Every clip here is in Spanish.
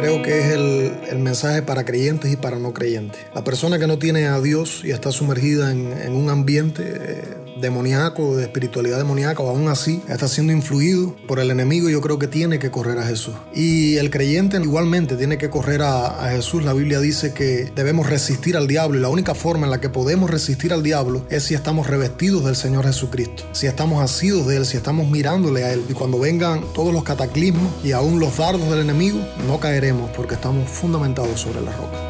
creo que es el, el, mensaje para creyentes y para no creyentes. La persona que no tiene a Dios y está sumergida en, en un ambiente eh, demoníaco, de espiritualidad demoníaca, o aún así está siendo influido por el enemigo, yo creo que tiene que correr a Jesús. Y el creyente igualmente tiene que correr a, a Jesús. La Biblia dice que debemos resistir al diablo y la única forma en la que podemos resistir al diablo es si estamos revestidos del Señor Jesucristo, si estamos asidos de Él, si estamos mirándole a Él. Y cuando vengan todos los cataclismos y aún los dardos del enemigo, no caeremos porque estamos fundamentados sobre la roca.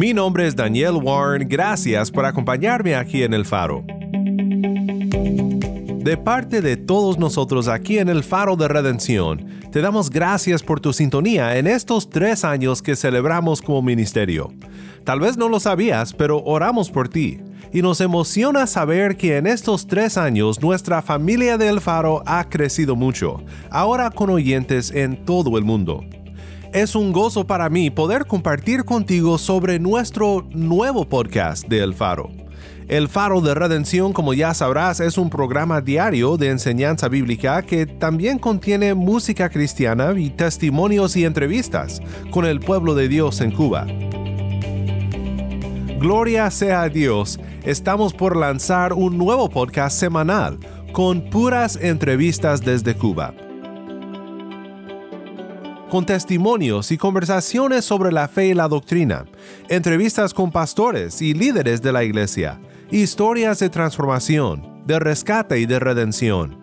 Mi nombre es Daniel Warren, gracias por acompañarme aquí en El Faro. De parte de todos nosotros aquí en el Faro de Redención, te damos gracias por tu sintonía en estos tres años que celebramos como ministerio. Tal vez no lo sabías, pero oramos por ti. Y nos emociona saber que en estos tres años nuestra familia de El Faro ha crecido mucho, ahora con oyentes en todo el mundo. Es un gozo para mí poder compartir contigo sobre nuestro nuevo podcast de El Faro. El Faro de Redención, como ya sabrás, es un programa diario de enseñanza bíblica que también contiene música cristiana y testimonios y entrevistas con el pueblo de Dios en Cuba. Gloria sea a Dios, estamos por lanzar un nuevo podcast semanal con puras entrevistas desde Cuba con testimonios y conversaciones sobre la fe y la doctrina, entrevistas con pastores y líderes de la iglesia, historias de transformación, de rescate y de redención.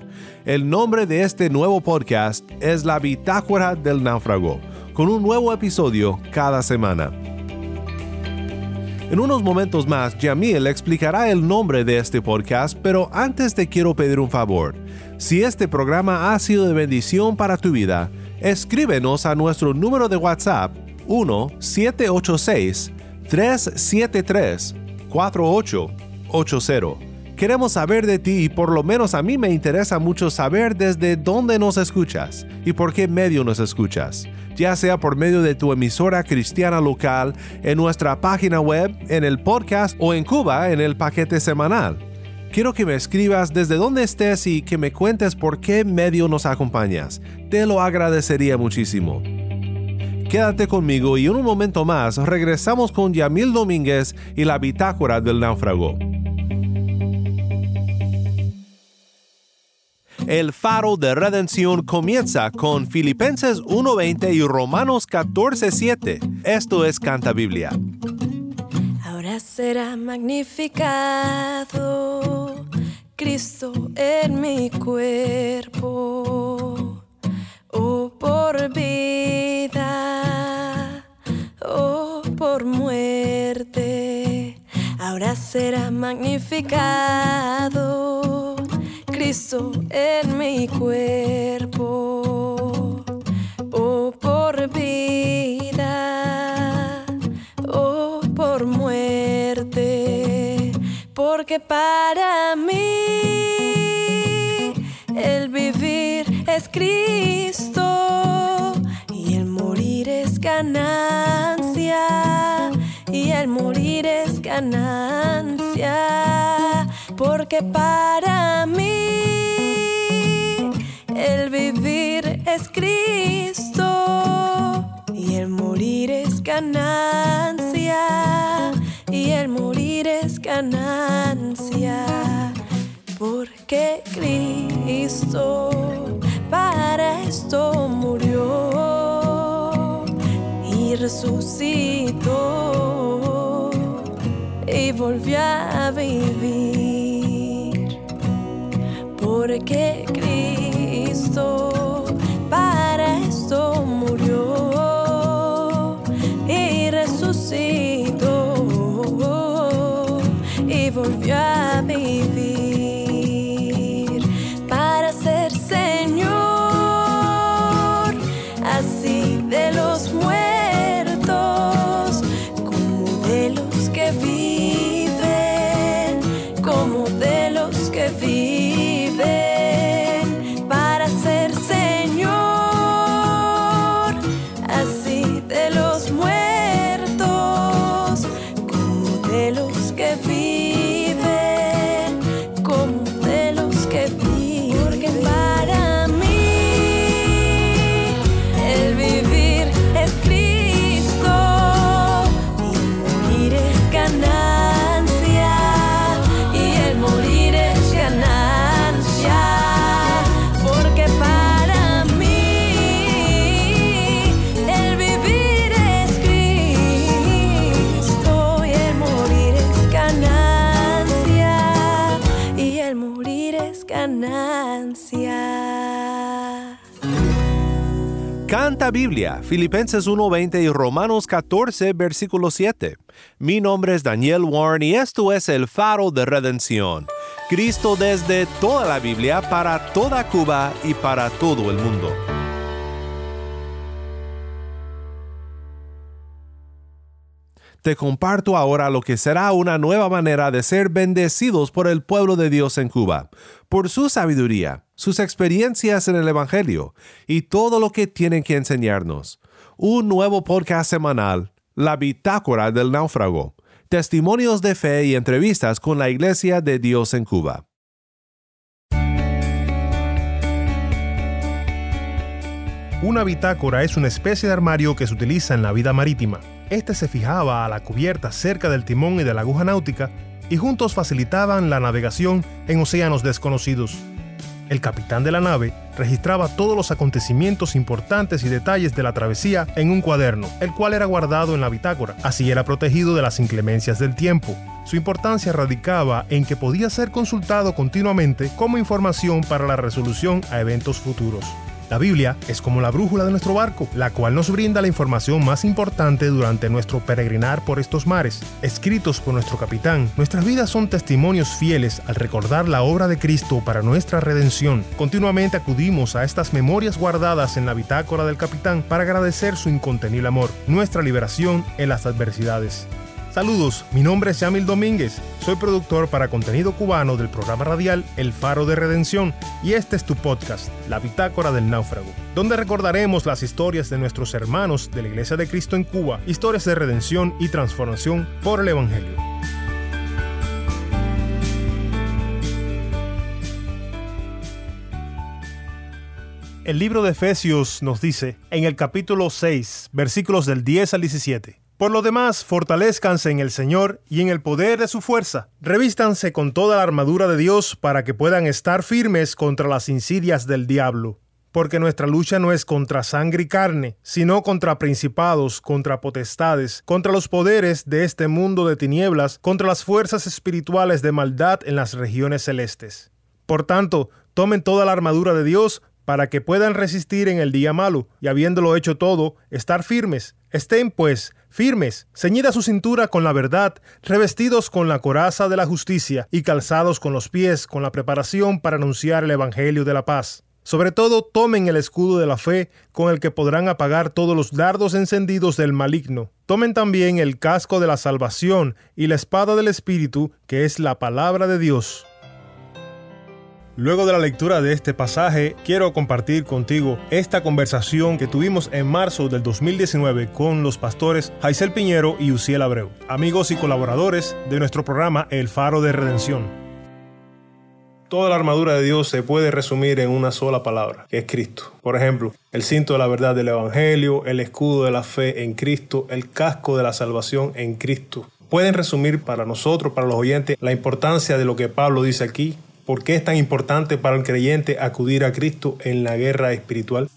El nombre de este nuevo podcast es La Bitácora del Náufrago, con un nuevo episodio cada semana. En unos momentos más, Jamil explicará el nombre de este podcast, pero antes te quiero pedir un favor. Si este programa ha sido de bendición para tu vida, escríbenos a nuestro número de WhatsApp 1-786-373-4880. Queremos saber de ti y por lo menos a mí me interesa mucho saber desde dónde nos escuchas y por qué medio nos escuchas, ya sea por medio de tu emisora cristiana local, en nuestra página web, en el podcast o en Cuba en el paquete semanal. Quiero que me escribas desde dónde estés y que me cuentes por qué medio nos acompañas. Te lo agradecería muchísimo. Quédate conmigo y en un momento más regresamos con Yamil Domínguez y la bitácora del náufrago. El faro de redención comienza con Filipenses 1.20 y Romanos 14.7. Esto es Canta Biblia. Ahora será magnificado Cristo en mi cuerpo. Oh, por vida, oh, por muerte. Ahora será magnificado Cristo en mi cuerpo. Oh, por vida, oh, por muerte. Porque para mí ganancia. Porque para mí el vivir es Cristo y el morir es ganancia. Y el morir es ganancia. Porque Cristo para esto murió y resucitó y volvió a vivir. Porque Cristo Biblia, Filipenses 1.20 y Romanos 14, versículo 7. Mi nombre es Daniel Warren y esto es el faro de redención. Cristo desde toda la Biblia, para toda Cuba y para todo el mundo. Te comparto ahora lo que será una nueva manera de ser bendecidos por el pueblo de Dios en Cuba, por su sabiduría, sus experiencias en el Evangelio y todo lo que tienen que enseñarnos. Un nuevo podcast semanal, La Bitácora del Náufrago, testimonios de fe y entrevistas con la Iglesia de Dios en Cuba. Una bitácora es una especie de armario que se utiliza en la vida marítima. Este se fijaba a la cubierta cerca del timón y de la aguja náutica y juntos facilitaban la navegación en océanos desconocidos. El capitán de la nave registraba todos los acontecimientos importantes y detalles de la travesía en un cuaderno, el cual era guardado en la bitácora. Así era protegido de las inclemencias del tiempo. Su importancia radicaba en que podía ser consultado continuamente como información para la resolución a eventos futuros. La Biblia es como la brújula de nuestro barco, la cual nos brinda la información más importante durante nuestro peregrinar por estos mares. Escritos por nuestro capitán, nuestras vidas son testimonios fieles al recordar la obra de Cristo para nuestra redención. Continuamente acudimos a estas memorias guardadas en la bitácora del capitán para agradecer su incontenible amor, nuestra liberación en las adversidades. Saludos, mi nombre es Yamil Domínguez, soy productor para contenido cubano del programa radial El Faro de Redención y este es tu podcast, La Bitácora del Náufrago, donde recordaremos las historias de nuestros hermanos de la Iglesia de Cristo en Cuba, historias de redención y transformación por el Evangelio. El libro de Efesios nos dice, en el capítulo 6, versículos del 10 al 17, por lo demás, fortalezcanse en el Señor y en el poder de su fuerza. Revístanse con toda la armadura de Dios para que puedan estar firmes contra las insidias del diablo. Porque nuestra lucha no es contra sangre y carne, sino contra principados, contra potestades, contra los poderes de este mundo de tinieblas, contra las fuerzas espirituales de maldad en las regiones celestes. Por tanto, tomen toda la armadura de Dios para que puedan resistir en el día malo, y habiéndolo hecho todo, estar firmes. Estén, pues, firmes, ceñida su cintura con la verdad, revestidos con la coraza de la justicia, y calzados con los pies con la preparación para anunciar el Evangelio de la paz. Sobre todo, tomen el escudo de la fe, con el que podrán apagar todos los dardos encendidos del maligno. Tomen también el casco de la salvación y la espada del Espíritu, que es la palabra de Dios. Luego de la lectura de este pasaje, quiero compartir contigo esta conversación que tuvimos en marzo del 2019 con los pastores Jaisel Piñero y Uciel Abreu, amigos y colaboradores de nuestro programa El Faro de Redención. Toda la armadura de Dios se puede resumir en una sola palabra, que es Cristo. Por ejemplo, el cinto de la verdad del Evangelio, el escudo de la fe en Cristo, el casco de la salvación en Cristo. Pueden resumir para nosotros, para los oyentes, la importancia de lo que Pablo dice aquí, ¿Por qué es tan importante para el creyente acudir a Cristo en la guerra espiritual?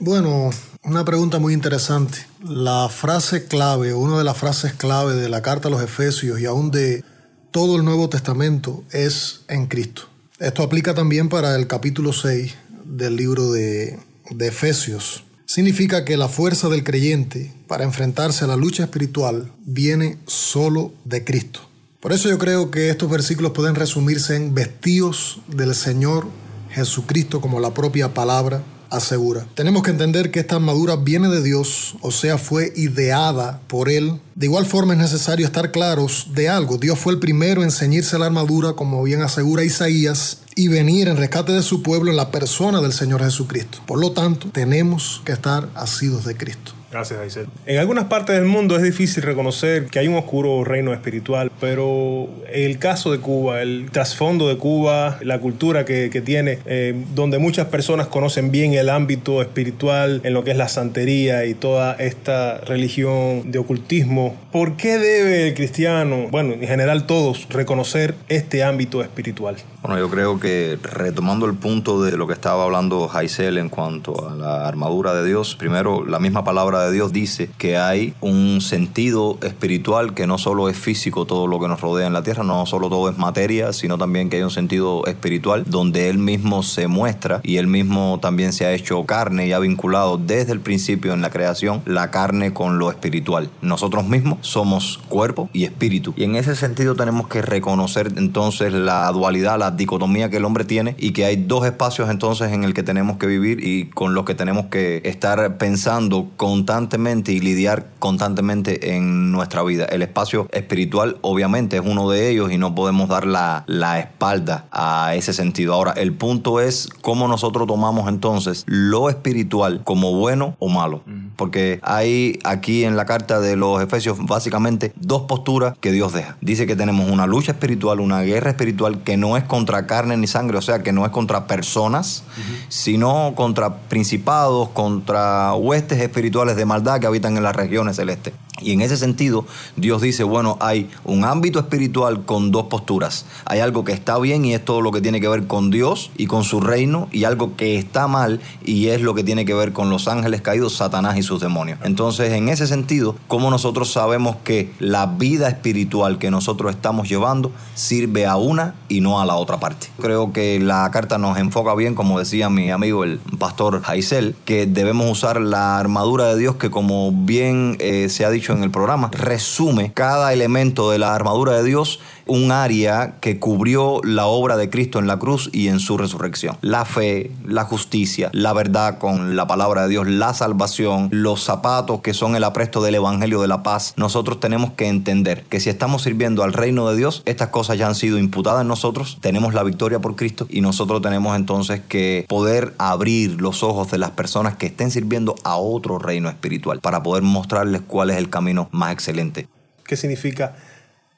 Bueno, una pregunta muy interesante. La frase clave, una de las frases clave de la carta a los Efesios y aún de todo el Nuevo Testamento es en Cristo. Esto aplica también para el capítulo 6 del libro de, de Efesios. Significa que la fuerza del creyente para enfrentarse a la lucha espiritual viene solo de Cristo. Por eso yo creo que estos versículos pueden resumirse en vestidos del Señor Jesucristo como la propia palabra asegura. Tenemos que entender que esta armadura viene de Dios, o sea, fue ideada por Él. De igual forma es necesario estar claros de algo. Dios fue el primero en ceñirse la armadura, como bien asegura Isaías, y venir en rescate de su pueblo en la persona del Señor Jesucristo. Por lo tanto, tenemos que estar asidos de Cristo. Gracias, Aisel. En algunas partes del mundo es difícil reconocer que hay un oscuro reino espiritual, pero el caso de Cuba, el trasfondo de Cuba, la cultura que, que tiene, eh, donde muchas personas conocen bien el ámbito espiritual en lo que es la santería y toda esta religión de ocultismo, ¿por qué debe el cristiano, bueno, en general todos, reconocer este ámbito espiritual? Bueno, yo creo que retomando el punto de lo que estaba hablando Jaisel en cuanto a la armadura de Dios, primero la misma palabra de Dios dice que hay un sentido espiritual que no solo es físico todo lo que nos rodea en la tierra, no solo todo es materia, sino también que hay un sentido espiritual donde Él mismo se muestra y Él mismo también se ha hecho carne y ha vinculado desde el principio en la creación la carne con lo espiritual. Nosotros mismos somos cuerpo y espíritu. Y en ese sentido tenemos que reconocer entonces la dualidad, la dicotomía que el hombre tiene y que hay dos espacios entonces en el que tenemos que vivir y con los que tenemos que estar pensando constantemente y lidiar constantemente en nuestra vida. El espacio espiritual obviamente es uno de ellos y no podemos dar la, la espalda a ese sentido. Ahora, el punto es cómo nosotros tomamos entonces lo espiritual como bueno o malo. Porque hay aquí en la carta de los Efesios básicamente dos posturas que Dios deja. Dice que tenemos una lucha espiritual, una guerra espiritual que no es contra carne ni sangre, o sea, que no es contra personas, sino contra principados, contra huestes espirituales de maldad que habitan en las regiones celestes. Y en ese sentido, Dios dice, bueno, hay un ámbito espiritual con dos posturas. Hay algo que está bien y es todo lo que tiene que ver con Dios y con su reino, y algo que está mal y es lo que tiene que ver con los ángeles caídos, Satanás y sus demonios. Entonces, en ese sentido, ¿cómo nosotros sabemos que la vida espiritual que nosotros estamos llevando sirve a una y no a la otra parte? Creo que la carta nos enfoca bien, como decía mi amigo el pastor Jaisel, que debemos usar la armadura de Dios que como bien eh, se ha dicho en el programa, resume cada elemento de la armadura de Dios un área que cubrió la obra de Cristo en la cruz y en su resurrección. La fe, la justicia, la verdad con la palabra de Dios, la salvación, los zapatos que son el apresto del Evangelio de la paz. Nosotros tenemos que entender que si estamos sirviendo al reino de Dios, estas cosas ya han sido imputadas en nosotros, tenemos la victoria por Cristo y nosotros tenemos entonces que poder abrir los ojos de las personas que estén sirviendo a otro reino espiritual para poder mostrarles cuál es el camino más excelente. ¿Qué significa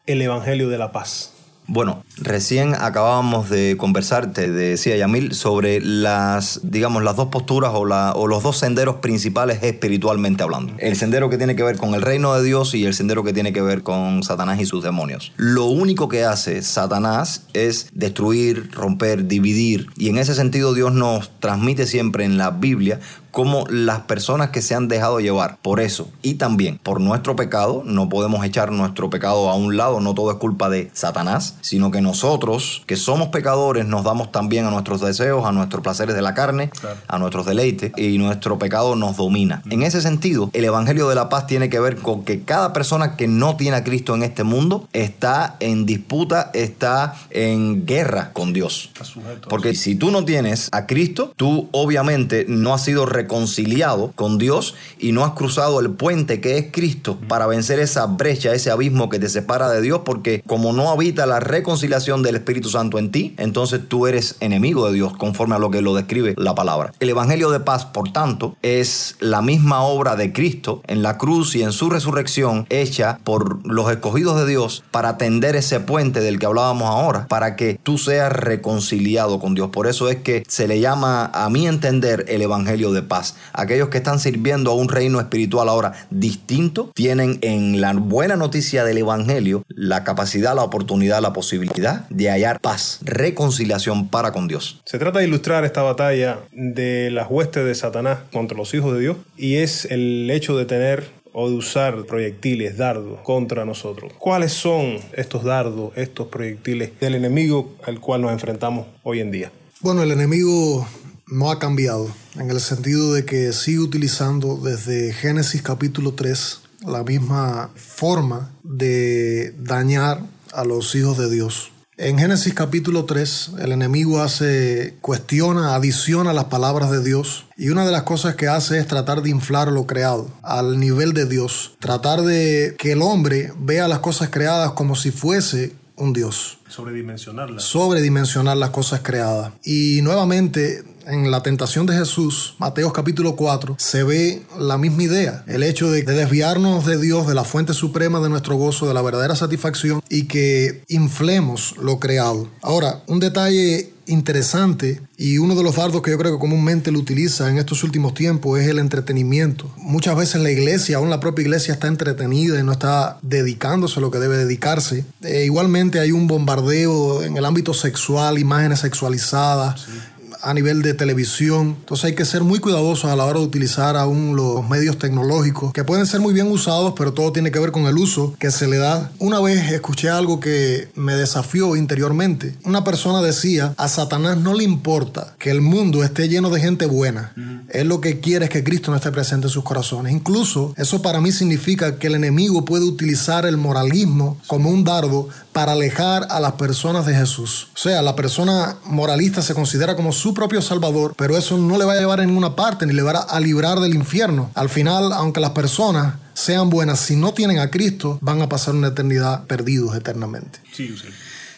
el Evangelio de la Paz? Bueno, recién acabábamos de conversar, te decía Yamil, sobre las, digamos, las dos posturas o, la, o los dos senderos principales espiritualmente hablando. El sendero que tiene que ver con el reino de Dios y el sendero que tiene que ver con Satanás y sus demonios. Lo único que hace Satanás es destruir, romper, dividir. Y en ese sentido Dios nos transmite siempre en la Biblia cómo las personas que se han dejado llevar por eso. Y también por nuestro pecado, no podemos echar nuestro pecado a un lado, no todo es culpa de Satanás, sino que nosotros, que somos pecadores, nos damos también a nuestros deseos, a nuestros placeres de la carne, a nuestros deleites, y nuestro pecado nos domina. En ese sentido, el Evangelio de la Paz tiene que ver con que cada persona que no tiene a Cristo en este mundo está en disputa, está en guerra con Dios. Porque si tú no tienes a Cristo, tú obviamente no has sido reconciliado con Dios y no has cruzado el puente que es Cristo para vencer esa brecha, ese abismo que te separa de Dios, porque como no habita la reconciliación del Espíritu Santo en ti, entonces tú eres enemigo de Dios, conforme a lo que lo describe la palabra. El Evangelio de paz, por tanto, es la misma obra de Cristo en la cruz y en su resurrección hecha por los escogidos de Dios para tender ese puente del que hablábamos ahora, para que tú seas reconciliado con Dios. Por eso es que se le llama, a mi entender, el Evangelio de paz Aquellos que están sirviendo a un reino espiritual ahora distinto tienen en la buena noticia del Evangelio la capacidad, la oportunidad, la posibilidad de hallar paz, reconciliación para con Dios. Se trata de ilustrar esta batalla de las huestes de Satanás contra los hijos de Dios y es el hecho de tener o de usar proyectiles, dardos contra nosotros. ¿Cuáles son estos dardos, estos proyectiles del enemigo al cual nos enfrentamos hoy en día? Bueno, el enemigo no ha cambiado, en el sentido de que sigue utilizando desde Génesis capítulo 3 la misma forma de dañar a los hijos de Dios. En Génesis capítulo 3, el enemigo hace, cuestiona, adiciona las palabras de Dios y una de las cosas que hace es tratar de inflar lo creado al nivel de Dios, tratar de que el hombre vea las cosas creadas como si fuese un Dios. Sobredimensionarlas. Sobredimensionar las cosas creadas. Y nuevamente en la tentación de Jesús, Mateo capítulo 4, se ve la misma idea, el hecho de, desviarnos de Dios, de la fuente suprema de nuestro gozo, de la verdadera satisfacción y que inflemos lo creado. Ahora, un detalle interesante y uno de los dardos que yo creo que comúnmente lo utiliza en estos últimos tiempos es el entretenimiento. Muchas veces la iglesia, aún la propia iglesia está entretenida y no está dedicándose a lo que debe dedicarse. E igualmente hay un bombardeo en el ámbito sexual, imágenes sexualizadas a nivel de televisión. Entonces hay que ser muy cuidadosos a la hora de utilizar aún los medios tecnológicos, que pueden ser muy bien usados, pero todo tiene que ver con el uso que se le da. Una vez escuché algo que me desafió interiormente. Una persona decía, a Satanás no le importa que el mundo esté lleno de gente buena. Él lo que quiere es que Cristo no esté presente en sus corazones. Incluso eso para mí significa que el enemigo puede utilizar el moralismo como un dardo para alejar a las personas de Jesús. O sea, la persona moralista se considera como su propio Salvador, pero eso no le va a llevar a ninguna parte ni le va a librar del infierno. Al final, aunque las personas sean buenas, si no tienen a Cristo, van a pasar una eternidad perdidos eternamente. Sí, sí.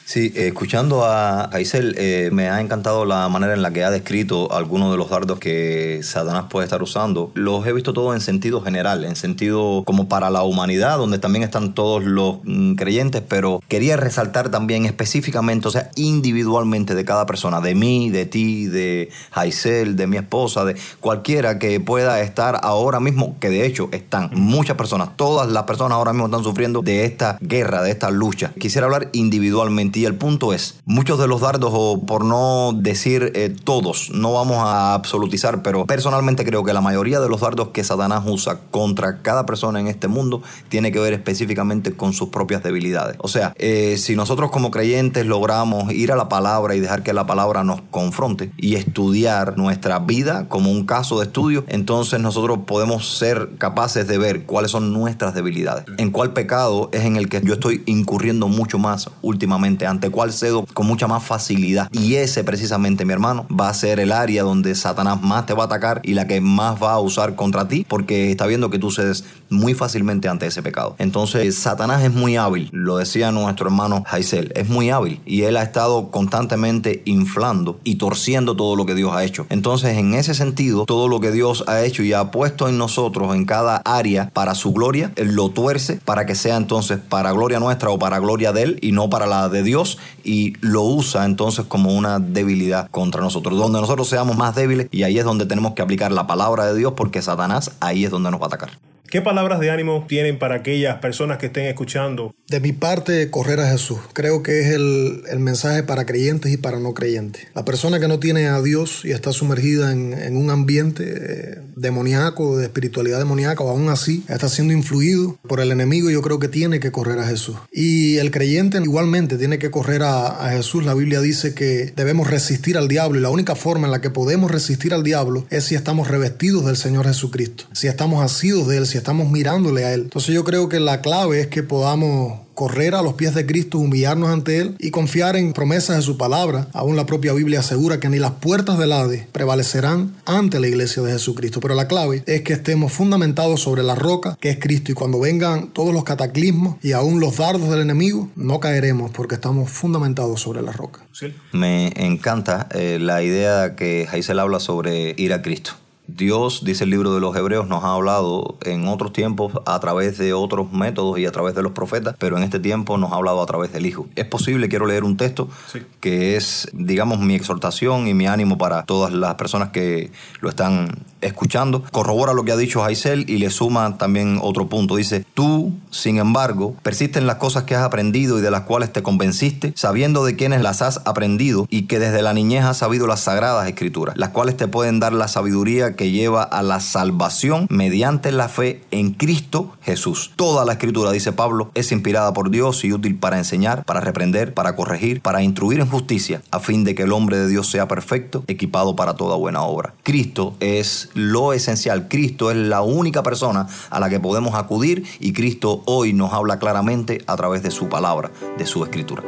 Sí, eh, escuchando a, a Isel, eh, me ha encantado la manera en la que ha descrito algunos de los dardos que Satanás puede estar usando. Los he visto todos en sentido general, en sentido como para la humanidad, donde también están todos los mm, creyentes, pero quería resaltar también específicamente, o sea, individualmente de cada persona, de mí, de ti, de Isel, de mi esposa, de cualquiera que pueda estar ahora mismo, que de hecho están muchas personas, todas las personas ahora mismo están sufriendo de esta guerra, de esta lucha. Quisiera hablar individualmente y el punto es, muchos de los dardos, o por no decir eh, todos, no vamos a absolutizar, pero personalmente creo que la mayoría de los dardos que Satanás usa contra cada persona en este mundo tiene que ver específicamente con sus propias debilidades. O sea, eh, si nosotros como creyentes logramos ir a la palabra y dejar que la palabra nos confronte y estudiar nuestra vida como un caso de estudio, entonces nosotros podemos ser capaces de ver cuáles son nuestras debilidades, en cuál pecado es en el que yo estoy incurriendo mucho más últimamente ante cuál cedo con mucha más facilidad. Y ese precisamente, mi hermano, va a ser el área donde Satanás más te va a atacar y la que más va a usar contra ti porque está viendo que tú cedes muy fácilmente ante ese pecado. Entonces, Satanás es muy hábil, lo decía nuestro hermano Haisel, es muy hábil y él ha estado constantemente inflando y torciendo todo lo que Dios ha hecho. Entonces, en ese sentido, todo lo que Dios ha hecho y ha puesto en nosotros en cada área para su gloria, él lo tuerce para que sea entonces para gloria nuestra o para gloria de él y no para la de Dios y lo usa entonces como una debilidad contra nosotros, donde nosotros seamos más débiles y ahí es donde tenemos que aplicar la palabra de Dios porque Satanás ahí es donde nos va a atacar. ¿Qué palabras de ánimo tienen para aquellas personas que estén escuchando? De mi parte, correr a Jesús. Creo que es el, el mensaje para creyentes y para no creyentes. La persona que no tiene a Dios y está sumergida en, en un ambiente eh, demoníaco, de espiritualidad demoníaca, o aún así está siendo influido por el enemigo, yo creo que tiene que correr a Jesús. Y el creyente igualmente tiene que correr a, a Jesús. La Biblia dice que debemos resistir al diablo y la única forma en la que podemos resistir al diablo es si estamos revestidos del Señor Jesucristo, si estamos asidos de Él, si estamos mirándole a Él. Entonces yo creo que la clave es que podamos correr a los pies de Cristo, humillarnos ante Él y confiar en promesas de su palabra. Aún la propia Biblia asegura que ni las puertas del Hades prevalecerán ante la iglesia de Jesucristo. Pero la clave es que estemos fundamentados sobre la roca que es Cristo y cuando vengan todos los cataclismos y aún los dardos del enemigo, no caeremos porque estamos fundamentados sobre la roca. Sí. Me encanta eh, la idea que Haisel habla sobre ir a Cristo. Dios, dice el libro de los Hebreos, nos ha hablado en otros tiempos a través de otros métodos y a través de los profetas, pero en este tiempo nos ha hablado a través del Hijo. Es posible, quiero leer un texto sí. que es, digamos, mi exhortación y mi ánimo para todas las personas que lo están escuchando. Corrobora lo que ha dicho Haisel y le suma también otro punto. Dice, tú, sin embargo, persiste en las cosas que has aprendido y de las cuales te convenciste, sabiendo de quienes las has aprendido y que desde la niñez has sabido las sagradas escrituras, las cuales te pueden dar la sabiduría que lleva a la salvación mediante la fe en Cristo Jesús. Toda la escritura, dice Pablo, es inspirada por Dios y útil para enseñar, para reprender, para corregir, para instruir en justicia, a fin de que el hombre de Dios sea perfecto, equipado para toda buena obra. Cristo es lo esencial. Cristo es la única persona a la que podemos acudir y Cristo hoy nos habla claramente a través de su palabra, de su escritura.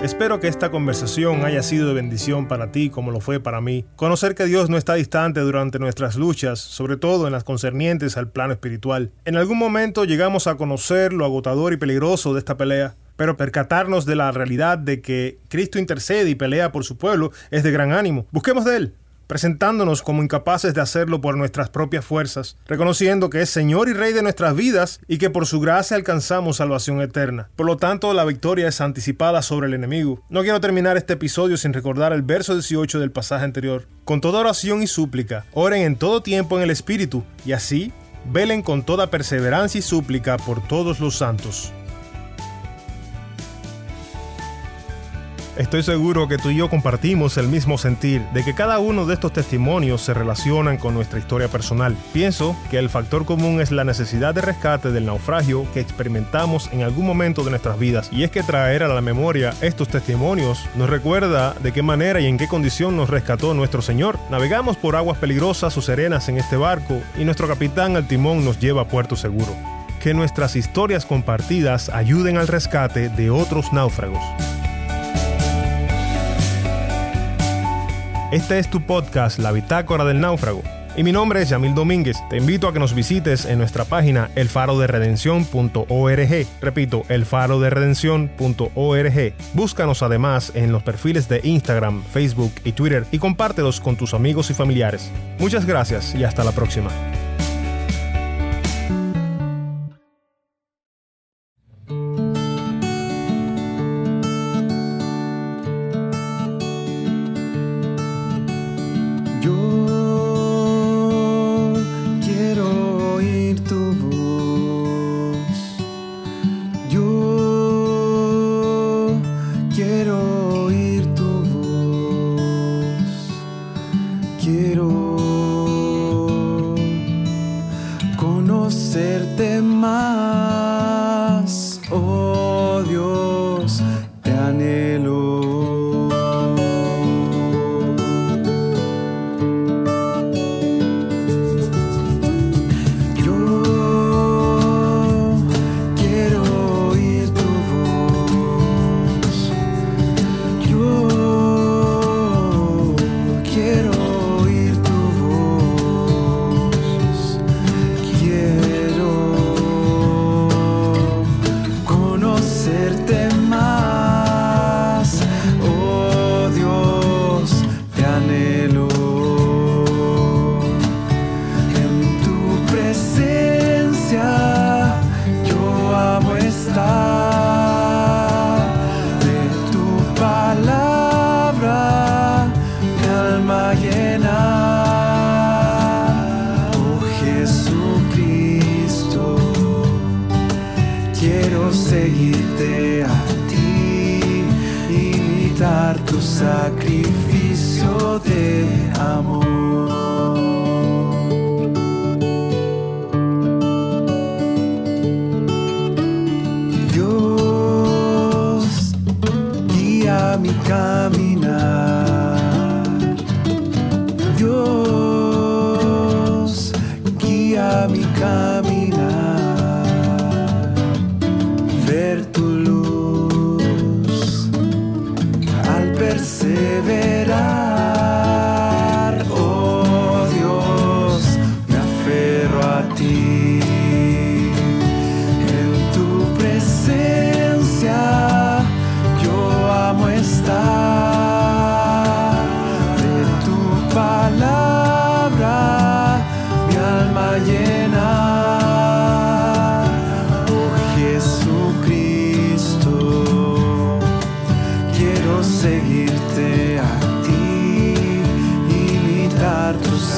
Espero que esta conversación haya sido de bendición para ti como lo fue para mí. Conocer que Dios no está distante durante nuestras luchas, sobre todo en las concernientes al plano espiritual. En algún momento llegamos a conocer lo agotador y peligroso de esta pelea, pero percatarnos de la realidad de que Cristo intercede y pelea por su pueblo es de gran ánimo. Busquemos de Él presentándonos como incapaces de hacerlo por nuestras propias fuerzas, reconociendo que es Señor y Rey de nuestras vidas y que por su gracia alcanzamos salvación eterna. Por lo tanto, la victoria es anticipada sobre el enemigo. No quiero terminar este episodio sin recordar el verso 18 del pasaje anterior. Con toda oración y súplica, oren en todo tiempo en el Espíritu, y así, velen con toda perseverancia y súplica por todos los santos. Estoy seguro que tú y yo compartimos el mismo sentir de que cada uno de estos testimonios se relacionan con nuestra historia personal. Pienso que el factor común es la necesidad de rescate del naufragio que experimentamos en algún momento de nuestras vidas. Y es que traer a la memoria estos testimonios nos recuerda de qué manera y en qué condición nos rescató nuestro Señor. Navegamos por aguas peligrosas o serenas en este barco y nuestro capitán al timón nos lleva a puerto seguro. Que nuestras historias compartidas ayuden al rescate de otros náufragos. Este es tu podcast, La Bitácora del Náufrago. Y mi nombre es Yamil Domínguez. Te invito a que nos visites en nuestra página elfaroderedención.org. Repito, elfaroderedención.org. Búscanos además en los perfiles de Instagram, Facebook y Twitter y compártelos con tus amigos y familiares. Muchas gracias y hasta la próxima.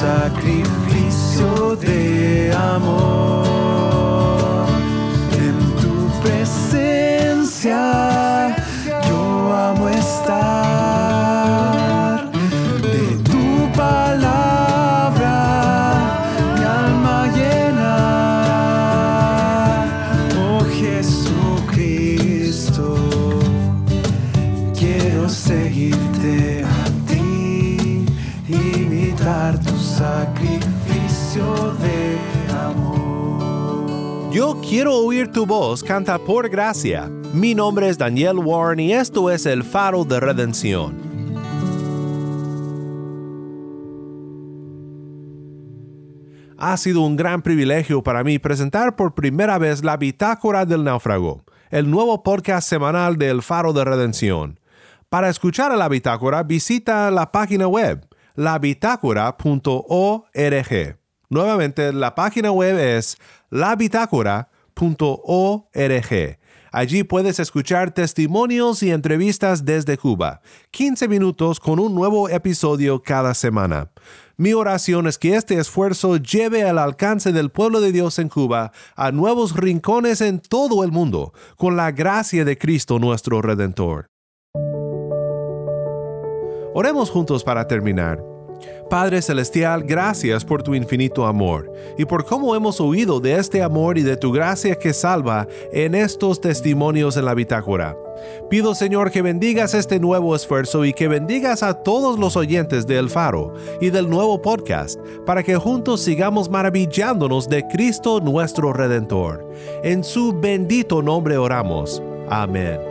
sacrificio de amor. Quiero oír tu voz, canta por gracia. Mi nombre es Daniel Warren y esto es el faro de redención. Ha sido un gran privilegio para mí presentar por primera vez la Bitácora del Náufrago, el nuevo podcast semanal del Faro de Redención. Para escuchar a la Bitácora, visita la página web labitácora.org. Nuevamente, la página web es labitácora.org Allí puedes escuchar testimonios y entrevistas desde Cuba, 15 minutos con un nuevo episodio cada semana. Mi oración es que este esfuerzo lleve al alcance del pueblo de Dios en Cuba a nuevos rincones en todo el mundo, con la gracia de Cristo nuestro Redentor. Oremos juntos para terminar. Padre Celestial, gracias por tu infinito amor y por cómo hemos oído de este amor y de tu gracia que salva en estos testimonios en la bitácora. Pido Señor que bendigas este nuevo esfuerzo y que bendigas a todos los oyentes de El Faro y del nuevo podcast para que juntos sigamos maravillándonos de Cristo nuestro Redentor. En su bendito nombre oramos. Amén.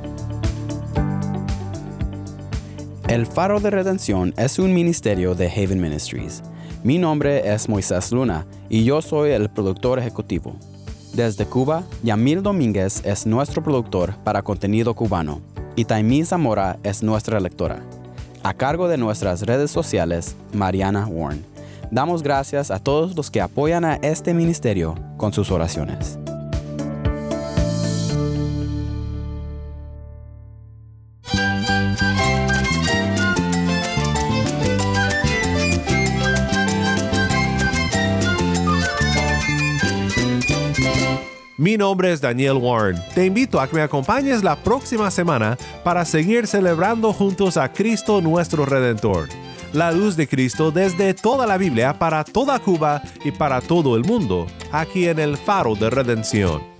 El Faro de Redención es un ministerio de Haven Ministries. Mi nombre es Moisés Luna y yo soy el productor ejecutivo. Desde Cuba, Yamil Domínguez es nuestro productor para contenido cubano y Taimí Zamora es nuestra lectora. A cargo de nuestras redes sociales, Mariana Warren. Damos gracias a todos los que apoyan a este ministerio con sus oraciones. Nombre es Daniel Warren. Te invito a que me acompañes la próxima semana para seguir celebrando juntos a Cristo nuestro Redentor. La luz de Cristo desde toda la Biblia para toda Cuba y para todo el mundo, aquí en el Faro de Redención.